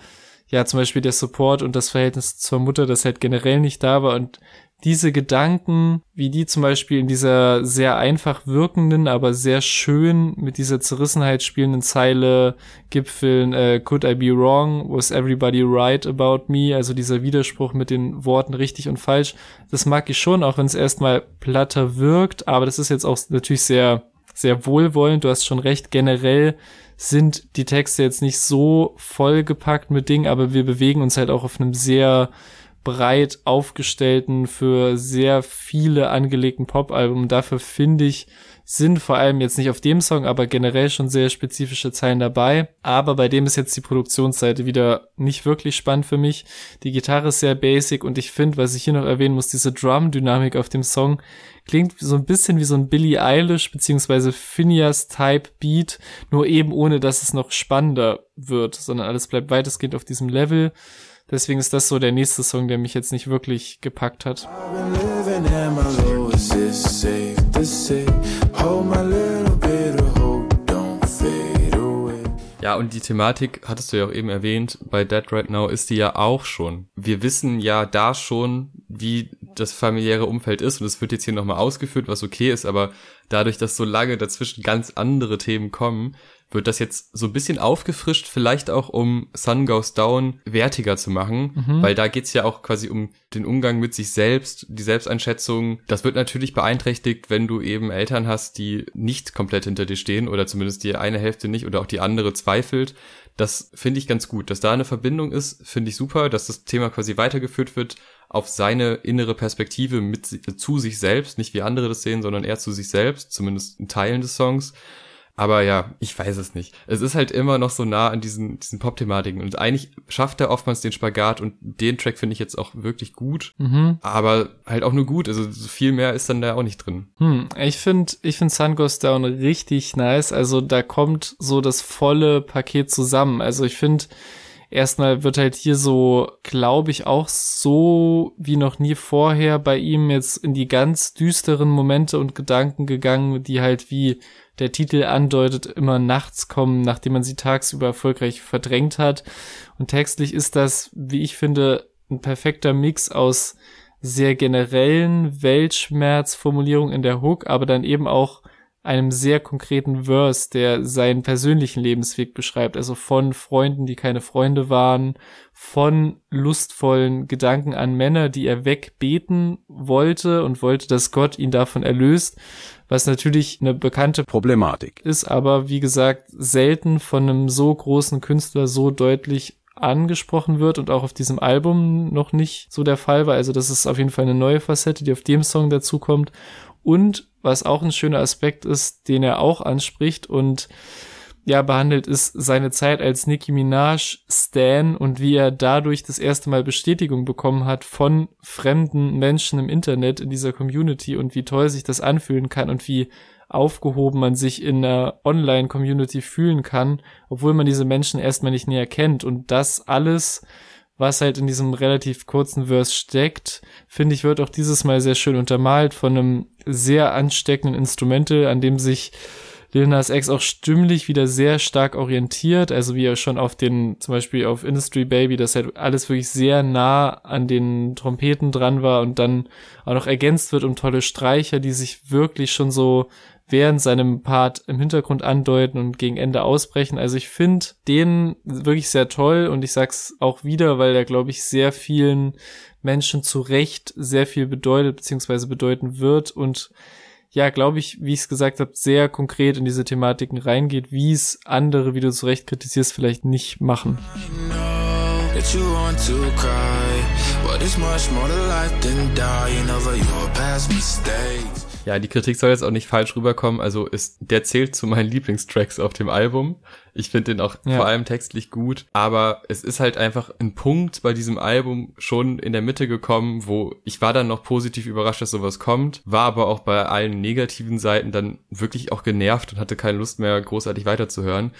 ja zum Beispiel der Support und das Verhältnis zur Mutter, das halt generell nicht da war und diese Gedanken, wie die zum Beispiel in dieser sehr einfach wirkenden, aber sehr schön mit dieser Zerrissenheit spielenden Zeile gipfeln, äh, Could I be wrong? Was everybody right about me? Also dieser Widerspruch mit den Worten richtig und falsch. Das mag ich schon, auch wenn es erstmal platter wirkt, aber das ist jetzt auch natürlich sehr, sehr wohlwollend. Du hast schon recht, generell sind die Texte jetzt nicht so vollgepackt mit Dingen, aber wir bewegen uns halt auch auf einem sehr breit aufgestellten, für sehr viele angelegten Pop-Album. Dafür finde ich, sind vor allem jetzt nicht auf dem Song, aber generell schon sehr spezifische Zeilen dabei. Aber bei dem ist jetzt die Produktionsseite wieder nicht wirklich spannend für mich. Die Gitarre ist sehr basic und ich finde, was ich hier noch erwähnen muss, diese Drum-Dynamik auf dem Song klingt so ein bisschen wie so ein Billie Eilish beziehungsweise Phineas-Type Beat, nur eben ohne, dass es noch spannender wird, sondern alles bleibt weitestgehend auf diesem Level. Deswegen ist das so der nächste Song, der mich jetzt nicht wirklich gepackt hat. Ja, und die Thematik, hattest du ja auch eben erwähnt, bei Dead Right Now ist die ja auch schon. Wir wissen ja da schon, wie das familiäre Umfeld ist und es wird jetzt hier nochmal ausgeführt, was okay ist, aber dadurch, dass so lange dazwischen ganz andere Themen kommen, wird das jetzt so ein bisschen aufgefrischt, vielleicht auch um Sun Goes Down wertiger zu machen, mhm. weil da geht's ja auch quasi um den Umgang mit sich selbst, die Selbsteinschätzung. Das wird natürlich beeinträchtigt, wenn du eben Eltern hast, die nicht komplett hinter dir stehen oder zumindest die eine Hälfte nicht oder auch die andere zweifelt. Das finde ich ganz gut. Dass da eine Verbindung ist, finde ich super, dass das Thema quasi weitergeführt wird auf seine innere Perspektive mit zu sich selbst, nicht wie andere das sehen, sondern eher zu sich selbst, zumindest in Teilen des Songs. Aber ja, ich weiß es nicht. Es ist halt immer noch so nah an diesen, diesen Pop-Thematiken. Und eigentlich schafft er oftmals den Spagat und den Track finde ich jetzt auch wirklich gut. Mhm. Aber halt auch nur gut. Also viel mehr ist dann da auch nicht drin. Hm, ich finde, ich finde Sun Goes Down richtig nice. Also da kommt so das volle Paket zusammen. Also ich finde, erstmal wird halt hier so, glaube ich, auch so wie noch nie vorher bei ihm jetzt in die ganz düsteren Momente und Gedanken gegangen, die halt wie der Titel andeutet, immer nachts kommen, nachdem man sie tagsüber erfolgreich verdrängt hat. Und textlich ist das, wie ich finde, ein perfekter Mix aus sehr generellen Weltschmerzformulierungen in der Hook, aber dann eben auch einem sehr konkreten Verse, der seinen persönlichen Lebensweg beschreibt, also von Freunden, die keine Freunde waren, von lustvollen Gedanken an Männer, die er wegbeten wollte und wollte, dass Gott ihn davon erlöst, was natürlich eine bekannte Problematik ist, aber wie gesagt, selten von einem so großen Künstler so deutlich angesprochen wird und auch auf diesem Album noch nicht so der Fall war. Also das ist auf jeden Fall eine neue Facette, die auf dem Song dazu kommt. Und was auch ein schöner Aspekt ist, den er auch anspricht und ja behandelt, ist seine Zeit als Nicki Minaj Stan und wie er dadurch das erste Mal Bestätigung bekommen hat von fremden Menschen im Internet in dieser Community und wie toll sich das anfühlen kann und wie aufgehoben man sich in einer Online-Community fühlen kann, obwohl man diese Menschen erstmal nicht näher kennt. Und das alles, was halt in diesem relativ kurzen Verse steckt, finde ich, wird auch dieses Mal sehr schön untermalt von einem sehr ansteckenden Instrumental, an dem sich Lil Nas X auch stimmlich wieder sehr stark orientiert, also wie er schon auf den, zum Beispiel auf Industry Baby, das halt alles wirklich sehr nah an den Trompeten dran war und dann auch noch ergänzt wird um tolle Streicher, die sich wirklich schon so während seinem Part im Hintergrund andeuten und gegen Ende ausbrechen. Also ich finde den wirklich sehr toll und ich sag's auch wieder, weil er, glaube ich, sehr vielen Menschen zu Recht sehr viel bedeutet bzw. bedeuten wird und ja, glaube ich, wie ich es gesagt habe, sehr konkret in diese Thematiken reingeht, wie es andere, wie du zu Recht kritisierst, vielleicht nicht machen. Ja, die Kritik soll jetzt auch nicht falsch rüberkommen. Also ist, der zählt zu meinen Lieblingstracks auf dem Album. Ich finde den auch ja. vor allem textlich gut. Aber es ist halt einfach ein Punkt bei diesem Album schon in der Mitte gekommen, wo ich war dann noch positiv überrascht, dass sowas kommt, war aber auch bei allen negativen Seiten dann wirklich auch genervt und hatte keine Lust mehr großartig weiterzuhören.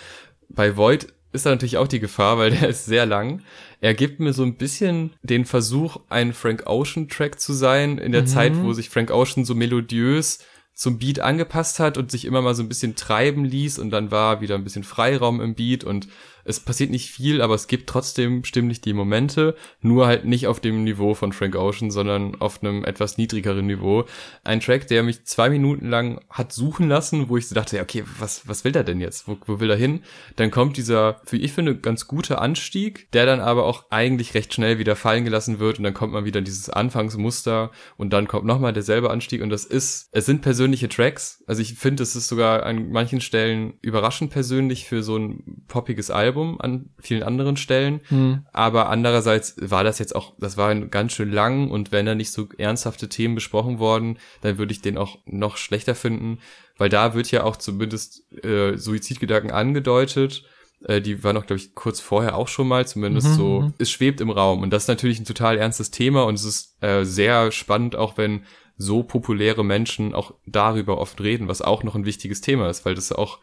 Bei Void ist da natürlich auch die Gefahr, weil der ist sehr lang. Er gibt mir so ein bisschen den Versuch, ein Frank Ocean Track zu sein, in der mhm. Zeit, wo sich Frank Ocean so melodiös zum Beat angepasst hat und sich immer mal so ein bisschen treiben ließ und dann war wieder ein bisschen Freiraum im Beat und es passiert nicht viel, aber es gibt trotzdem stimmlich die Momente, nur halt nicht auf dem Niveau von Frank Ocean, sondern auf einem etwas niedrigeren Niveau. Ein Track, der mich zwei Minuten lang hat suchen lassen, wo ich so dachte, okay, was, was will der denn jetzt? Wo, wo will er hin? Dann kommt dieser, wie ich finde, ganz gute Anstieg, der dann aber auch eigentlich recht schnell wieder fallen gelassen wird und dann kommt man wieder in dieses Anfangsmuster und dann kommt nochmal derselbe Anstieg und das ist, es sind persönliche Tracks. Also ich finde, es ist sogar an manchen Stellen überraschend persönlich für so ein poppiges Album Album an vielen anderen Stellen. Hm. Aber andererseits war das jetzt auch, das war ganz schön lang und wenn da nicht so ernsthafte Themen besprochen worden, dann würde ich den auch noch schlechter finden, weil da wird ja auch zumindest äh, Suizidgedanken angedeutet. Äh, die war noch, glaube ich, kurz vorher auch schon mal, zumindest mhm, so. Mhm. Es schwebt im Raum und das ist natürlich ein total ernstes Thema und es ist äh, sehr spannend, auch wenn so populäre Menschen auch darüber oft reden, was auch noch ein wichtiges Thema ist, weil das auch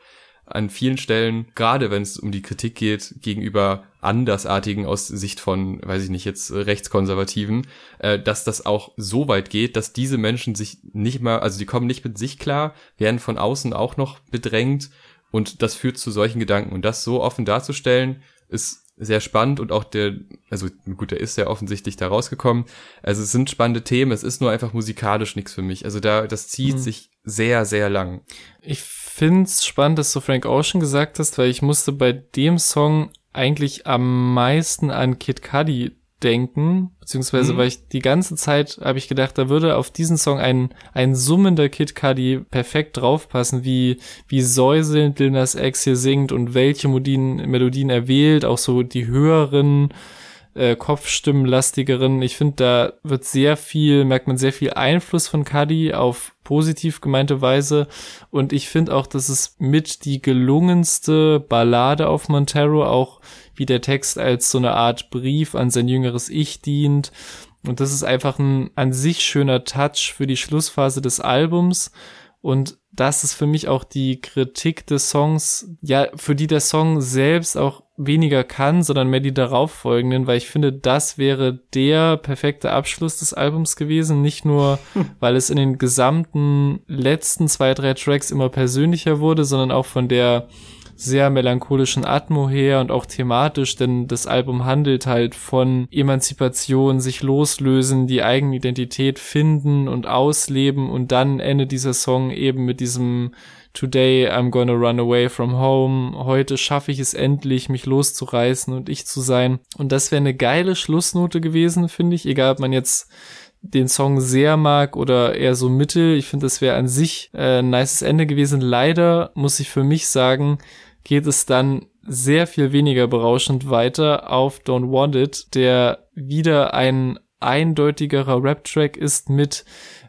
an vielen Stellen, gerade wenn es um die Kritik geht, gegenüber Andersartigen aus Sicht von, weiß ich nicht, jetzt Rechtskonservativen, äh, dass das auch so weit geht, dass diese Menschen sich nicht mal, also die kommen nicht mit sich klar, werden von außen auch noch bedrängt und das führt zu solchen Gedanken. Und das so offen darzustellen, ist sehr spannend und auch der, also gut, der ist ja offensichtlich da rausgekommen. Also es sind spannende Themen, es ist nur einfach musikalisch nichts für mich. Also da, das zieht mhm. sich sehr, sehr lang. Ich find's spannend, dass du Frank Ocean gesagt hast, weil ich musste bei dem Song eigentlich am meisten an Kid Cudi denken, beziehungsweise mhm. weil ich die ganze Zeit habe ich gedacht, da würde auf diesen Song ein ein summender Kid Cudi perfekt draufpassen, wie wie säuselnd Lil Nas X hier singt und welche Melodien, Melodien er wählt, auch so die höheren äh, Kopfstimmenlastigeren. Ich finde, da wird sehr viel, merkt man sehr viel Einfluss von Cuddy auf positiv gemeinte Weise. Und ich finde auch, dass es mit die gelungenste Ballade auf Montero, auch wie der Text als so eine Art Brief an sein jüngeres Ich dient. Und das ist einfach ein an sich schöner Touch für die Schlussphase des Albums. Und das ist für mich auch die Kritik des Songs, ja, für die der Song selbst auch weniger kann, sondern mehr die darauffolgenden, weil ich finde, das wäre der perfekte Abschluss des Albums gewesen. Nicht nur, weil es in den gesamten letzten zwei, drei Tracks immer persönlicher wurde, sondern auch von der sehr melancholischen Atmo her und auch thematisch, denn das Album handelt halt von Emanzipation, sich loslösen, die eigene Identität finden und ausleben und dann endet dieser Song eben mit diesem Today I'm gonna run away from home. Heute schaffe ich es endlich, mich loszureißen und ich zu sein. Und das wäre eine geile Schlussnote gewesen, finde ich. Egal, ob man jetzt den Song sehr mag oder eher so mittel. Ich finde, das wäre an sich äh, ein nices Ende gewesen. Leider muss ich für mich sagen, geht es dann sehr viel weniger berauschend weiter auf Don't Want It, der wieder ein eindeutigerer Rap-Track ist mit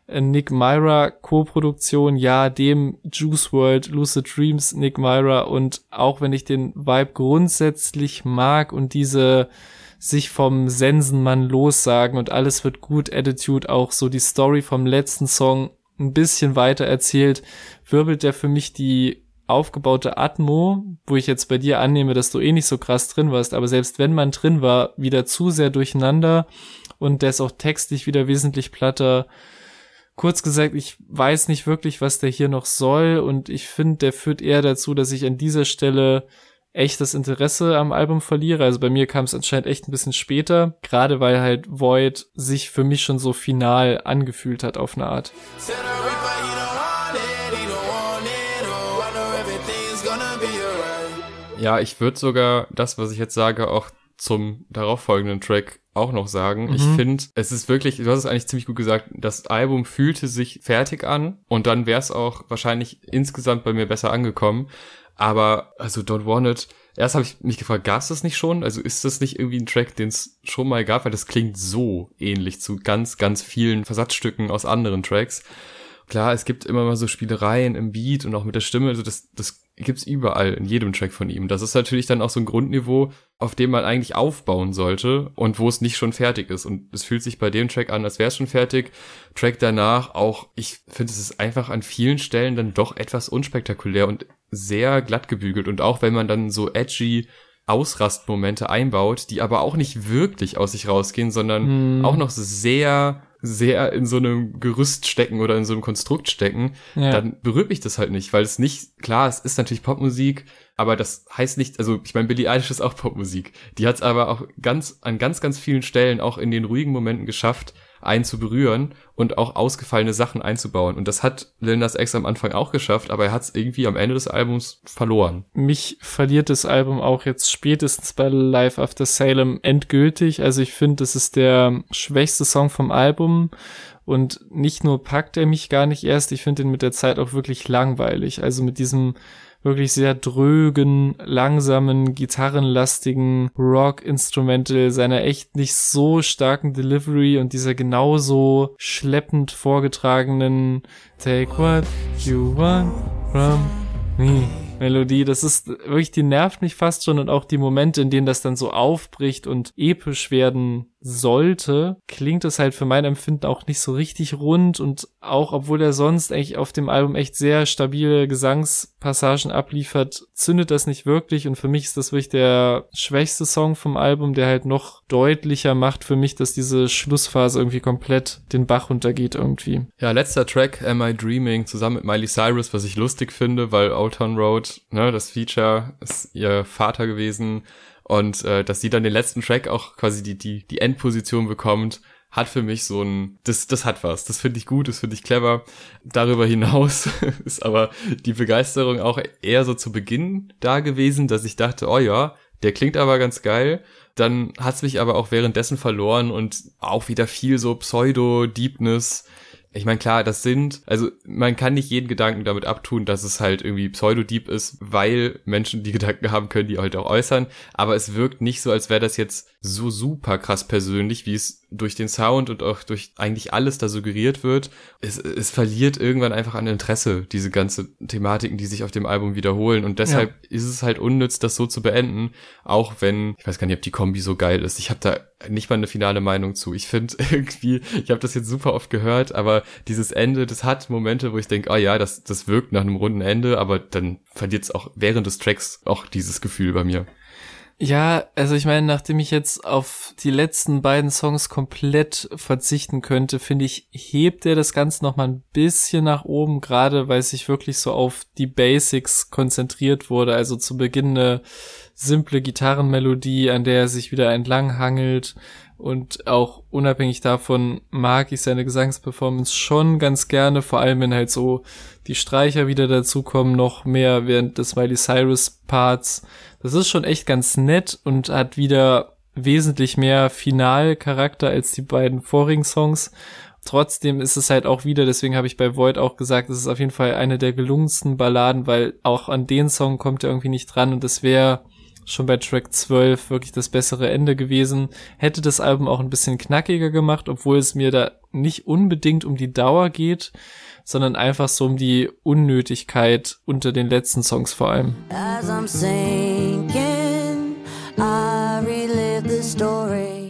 Nick Myra Co-Produktion, ja, dem Juice World, Lucid Dreams, Nick Myra. Und auch wenn ich den Vibe grundsätzlich mag und diese sich vom Sensenmann lossagen und alles wird gut Attitude auch so die Story vom letzten Song ein bisschen weiter erzählt, wirbelt der für mich die aufgebaute Atmo, wo ich jetzt bei dir annehme, dass du eh nicht so krass drin warst, aber selbst wenn man drin war, wieder zu sehr durcheinander und der ist auch textlich wieder wesentlich platter. Kurz gesagt, ich weiß nicht wirklich, was der hier noch soll und ich finde, der führt eher dazu, dass ich an dieser Stelle echt das Interesse am Album verliere. Also bei mir kam es anscheinend echt ein bisschen später, gerade weil halt Void sich für mich schon so final angefühlt hat auf eine Art. Ja, ich würde sogar das, was ich jetzt sage, auch zum darauffolgenden Track auch noch sagen. Mhm. Ich finde, es ist wirklich, du hast es eigentlich ziemlich gut gesagt, das Album fühlte sich fertig an und dann wäre es auch wahrscheinlich insgesamt bei mir besser angekommen. Aber also Don't Want It, erst habe ich mich gefragt, gab es das nicht schon? Also ist das nicht irgendwie ein Track, den es schon mal gab? Weil das klingt so ähnlich zu ganz, ganz vielen Versatzstücken aus anderen Tracks. Klar, es gibt immer mal so Spielereien im Beat und auch mit der Stimme, also das, das gibt's überall in jedem Track von ihm. Das ist natürlich dann auch so ein Grundniveau, auf dem man eigentlich aufbauen sollte und wo es nicht schon fertig ist. Und es fühlt sich bei dem Track an, als wäre es schon fertig. Track danach auch, ich finde, es ist einfach an vielen Stellen dann doch etwas unspektakulär und sehr glatt gebügelt. Und auch wenn man dann so edgy Ausrastmomente einbaut, die aber auch nicht wirklich aus sich rausgehen, sondern hm. auch noch sehr sehr in so einem Gerüst stecken oder in so einem Konstrukt stecken, ja. dann berührt mich das halt nicht, weil es nicht, klar, es ist natürlich Popmusik, aber das heißt nicht, also ich meine, Billie Eilish ist auch Popmusik. Die hat es aber auch ganz, an ganz, ganz vielen Stellen auch in den ruhigen Momenten geschafft, einen zu berühren und auch ausgefallene Sachen einzubauen. Und das hat Lil Nas X am Anfang auch geschafft, aber er hat es irgendwie am Ende des Albums verloren. Mich verliert das Album auch jetzt spätestens bei Live After Salem endgültig. Also ich finde, das ist der schwächste Song vom Album. Und nicht nur packt er mich gar nicht erst, ich finde ihn mit der Zeit auch wirklich langweilig. Also mit diesem wirklich sehr drögen, langsamen, gitarrenlastigen Rock-Instrumental, seiner echt nicht so starken Delivery und dieser genauso schleppend vorgetragenen Take what you want from me. Melodie, das ist wirklich, die nervt mich fast schon und auch die Momente, in denen das dann so aufbricht und episch werden sollte, klingt es halt für mein Empfinden auch nicht so richtig rund und auch obwohl er sonst eigentlich auf dem Album echt sehr stabile Gesangspassagen abliefert, zündet das nicht wirklich und für mich ist das wirklich der schwächste Song vom Album, der halt noch deutlicher macht für mich, dass diese Schlussphase irgendwie komplett den Bach runtergeht irgendwie. Ja, letzter Track, Am I Dreaming, zusammen mit Miley Cyrus, was ich lustig finde, weil Old Town Road, ne, das Feature ist ihr Vater gewesen und äh, dass sie dann den letzten Track auch quasi die, die, die Endposition bekommt, hat für mich so ein, das, das hat was. Das finde ich gut, das finde ich clever. Darüber hinaus ist aber die Begeisterung auch eher so zu Beginn da gewesen, dass ich dachte, oh ja, der klingt aber ganz geil. Dann hat's mich aber auch währenddessen verloren und auch wieder viel so Pseudo-Deepness ich meine, klar, das sind, also man kann nicht jeden Gedanken damit abtun, dass es halt irgendwie Pseudodieb ist, weil Menschen die Gedanken haben können, die halt auch äußern. Aber es wirkt nicht so, als wäre das jetzt so super krass persönlich, wie es durch den Sound und auch durch eigentlich alles da suggeriert wird. Es, es verliert irgendwann einfach an Interesse, diese ganze Thematiken, die sich auf dem Album wiederholen. Und deshalb ja. ist es halt unnütz, das so zu beenden, auch wenn, ich weiß gar nicht, ob die Kombi so geil ist. Ich habe da nicht mal eine finale Meinung zu. Ich finde irgendwie, ich habe das jetzt super oft gehört, aber dieses Ende, das hat Momente, wo ich denke, ah oh ja, das, das wirkt nach einem runden Ende, aber dann verliert es auch während des Tracks auch dieses Gefühl bei mir. Ja, also ich meine, nachdem ich jetzt auf die letzten beiden Songs komplett verzichten könnte, finde ich, hebt er das Ganze noch mal ein bisschen nach oben, gerade weil sich wirklich so auf die Basics konzentriert wurde. Also zu Beginn eine simple Gitarrenmelodie, an der er sich wieder entlang hangelt und auch unabhängig davon mag ich seine Gesangsperformance schon ganz gerne, vor allem wenn halt so die Streicher wieder dazukommen, noch mehr während des Miley Cyrus Parts. Das ist schon echt ganz nett und hat wieder wesentlich mehr Finalcharakter als die beiden vorigen Songs. Trotzdem ist es halt auch wieder, deswegen habe ich bei Void auch gesagt, es ist auf jeden Fall eine der gelungensten Balladen, weil auch an den Song kommt er irgendwie nicht dran und das wäre schon bei Track 12 wirklich das bessere Ende gewesen. Hätte das Album auch ein bisschen knackiger gemacht, obwohl es mir da nicht unbedingt um die Dauer geht, sondern einfach so um die Unnötigkeit unter den letzten Songs vor allem.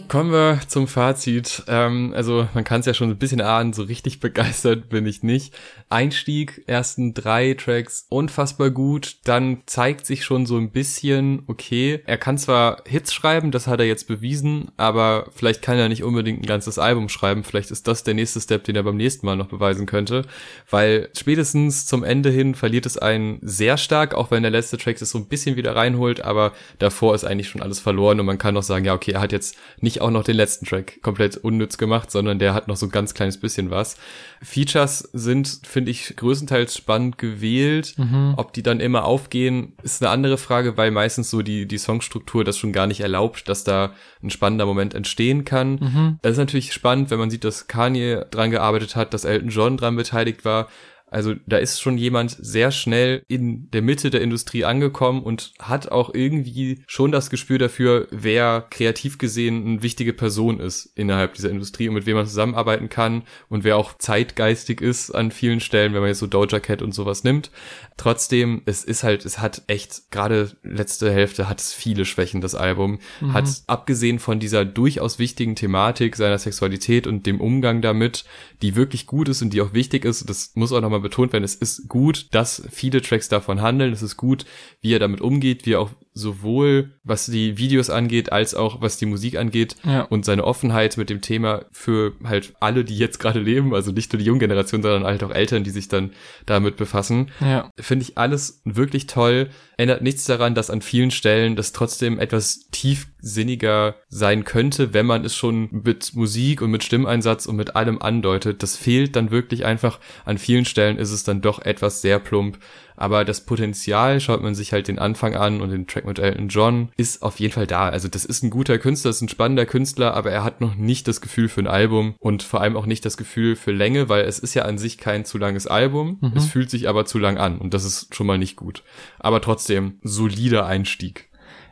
Kommen wir zum Fazit. Ähm, also man kann es ja schon ein bisschen ahnen, so richtig begeistert bin ich nicht. Einstieg, ersten drei Tracks unfassbar gut. Dann zeigt sich schon so ein bisschen, okay, er kann zwar Hits schreiben, das hat er jetzt bewiesen, aber vielleicht kann er nicht unbedingt ein ganzes Album schreiben. Vielleicht ist das der nächste Step, den er beim nächsten Mal noch beweisen könnte. Weil spätestens zum Ende hin verliert es einen sehr stark, auch wenn der letzte Track es so ein bisschen wieder reinholt, aber davor ist eigentlich schon alles verloren und man kann noch sagen, ja, okay, er hat jetzt nicht auch noch den letzten Track komplett unnütz gemacht, sondern der hat noch so ein ganz kleines bisschen was. Features sind, finde ich, größtenteils spannend gewählt. Mhm. Ob die dann immer aufgehen, ist eine andere Frage, weil meistens so die, die Songstruktur das schon gar nicht erlaubt, dass da ein spannender Moment entstehen kann. Mhm. Das ist natürlich spannend, wenn man sieht, dass Kanye dran gearbeitet hat, dass Elton John dran beteiligt war. Also da ist schon jemand sehr schnell in der Mitte der Industrie angekommen und hat auch irgendwie schon das Gespür dafür, wer kreativ gesehen eine wichtige Person ist innerhalb dieser Industrie und mit wem man zusammenarbeiten kann und wer auch zeitgeistig ist an vielen Stellen, wenn man jetzt so Doja Cat und sowas nimmt. Trotzdem, es ist halt, es hat echt, gerade letzte Hälfte hat es viele Schwächen, das Album. Mhm. Hat abgesehen von dieser durchaus wichtigen Thematik seiner Sexualität und dem Umgang damit, die wirklich gut ist und die auch wichtig ist, das muss auch nochmal betont werden, es ist gut, dass viele Tracks davon handeln, es ist gut, wie er damit umgeht, wie er auch sowohl was die Videos angeht, als auch was die Musik angeht ja. und seine Offenheit mit dem Thema für halt alle, die jetzt gerade leben, also nicht nur die junge Generation, sondern halt auch Eltern, die sich dann damit befassen. Ja. Finde ich alles wirklich toll. Ändert nichts daran, dass an vielen Stellen das trotzdem etwas tiefsinniger sein könnte, wenn man es schon mit Musik und mit Stimmeinsatz und mit allem andeutet. Das fehlt dann wirklich einfach. An vielen Stellen ist es dann doch etwas sehr plump aber das Potenzial, schaut man sich halt den Anfang an und den Track mit Elton John, ist auf jeden Fall da. Also das ist ein guter Künstler, das ist ein spannender Künstler, aber er hat noch nicht das Gefühl für ein Album und vor allem auch nicht das Gefühl für Länge, weil es ist ja an sich kein zu langes Album, mhm. es fühlt sich aber zu lang an und das ist schon mal nicht gut. Aber trotzdem, solider Einstieg.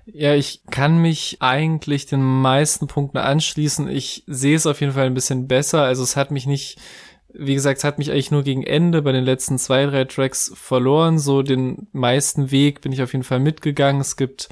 Ja, ich kann mich eigentlich den meisten Punkten anschließen. Ich sehe es auf jeden Fall ein bisschen besser. Also es hat mich nicht wie gesagt, es hat mich eigentlich nur gegen Ende bei den letzten zwei, drei Tracks verloren. So den meisten Weg bin ich auf jeden Fall mitgegangen. Es gibt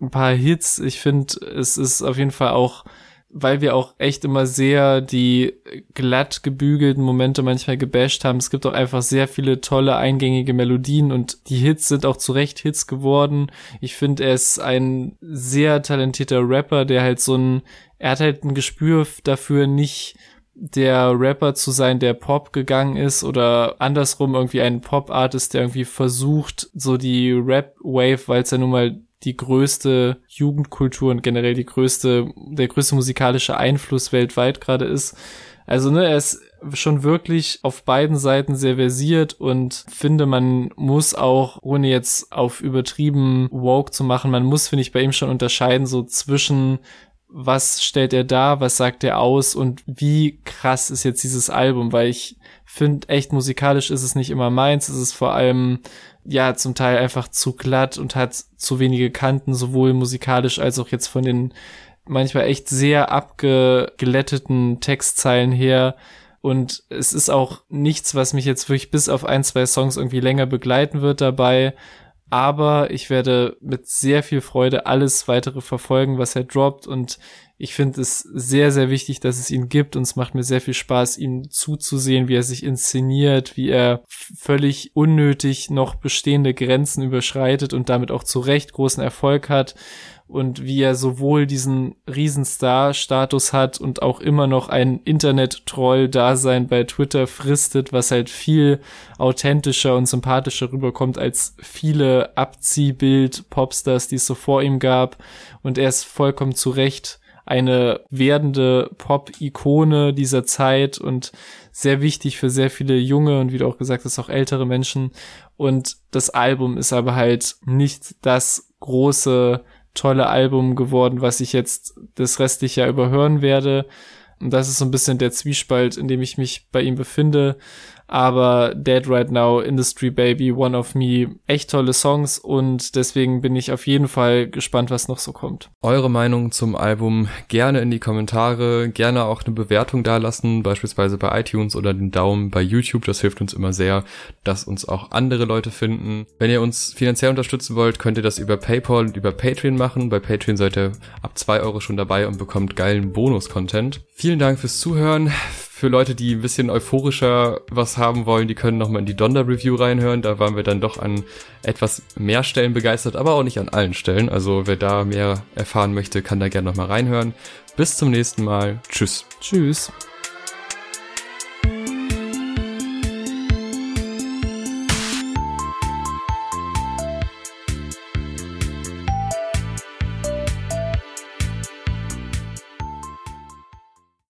ein paar Hits. Ich finde, es ist auf jeden Fall auch, weil wir auch echt immer sehr die glatt gebügelten Momente manchmal gebasht haben. Es gibt auch einfach sehr viele tolle eingängige Melodien und die Hits sind auch zu Recht Hits geworden. Ich finde, er ist ein sehr talentierter Rapper, der halt so ein, er hat halt ein Gespür dafür, nicht der Rapper zu sein, der Pop gegangen ist oder andersrum irgendwie ein Pop-Artist, der irgendwie versucht, so die Rap-Wave, weil es ja nun mal die größte Jugendkultur und generell die größte, der größte musikalische Einfluss weltweit gerade ist. Also, ne, er ist schon wirklich auf beiden Seiten sehr versiert und finde, man muss auch, ohne jetzt auf übertrieben woke zu machen, man muss, finde ich, bei ihm schon unterscheiden, so zwischen was stellt er dar, was sagt er aus und wie krass ist jetzt dieses Album, weil ich finde, echt musikalisch ist es nicht immer meins, es ist vor allem ja zum Teil einfach zu glatt und hat zu wenige Kanten, sowohl musikalisch als auch jetzt von den manchmal echt sehr abgeglätteten Textzeilen her. Und es ist auch nichts, was mich jetzt wirklich bis auf ein, zwei Songs irgendwie länger begleiten wird dabei aber ich werde mit sehr viel Freude alles weitere verfolgen, was er droppt. Und ich finde es sehr, sehr wichtig, dass es ihn gibt. Und es macht mir sehr viel Spaß, ihm zuzusehen, wie er sich inszeniert, wie er völlig unnötig noch bestehende Grenzen überschreitet und damit auch zu Recht großen Erfolg hat und wie er sowohl diesen Riesenstar-Status hat und auch immer noch ein Internet-Troll-Dasein bei Twitter fristet, was halt viel authentischer und sympathischer rüberkommt als viele Abziehbild-Popstars, die es so vor ihm gab. Und er ist vollkommen zu Recht eine werdende Pop-Ikone dieser Zeit und sehr wichtig für sehr viele junge und wie du auch gesagt hast, auch ältere Menschen. Und das Album ist aber halt nicht das große tolle Album geworden, was ich jetzt das restliche Jahr überhören werde. Und das ist so ein bisschen der Zwiespalt, in dem ich mich bei ihm befinde aber Dead Right Now, Industry Baby, One of Me, echt tolle Songs und deswegen bin ich auf jeden Fall gespannt, was noch so kommt. Eure Meinung zum Album gerne in die Kommentare, gerne auch eine Bewertung dalassen, beispielsweise bei iTunes oder den Daumen bei YouTube, das hilft uns immer sehr, dass uns auch andere Leute finden. Wenn ihr uns finanziell unterstützen wollt, könnt ihr das über PayPal und über Patreon machen. Bei Patreon seid ihr ab zwei Euro schon dabei und bekommt geilen Bonus-Content. Vielen Dank fürs Zuhören für Leute, die ein bisschen euphorischer was haben wollen, die können nochmal in die Donner-Review reinhören. Da waren wir dann doch an etwas mehr Stellen begeistert, aber auch nicht an allen Stellen. Also wer da mehr erfahren möchte, kann da gerne nochmal reinhören. Bis zum nächsten Mal. Tschüss. Tschüss.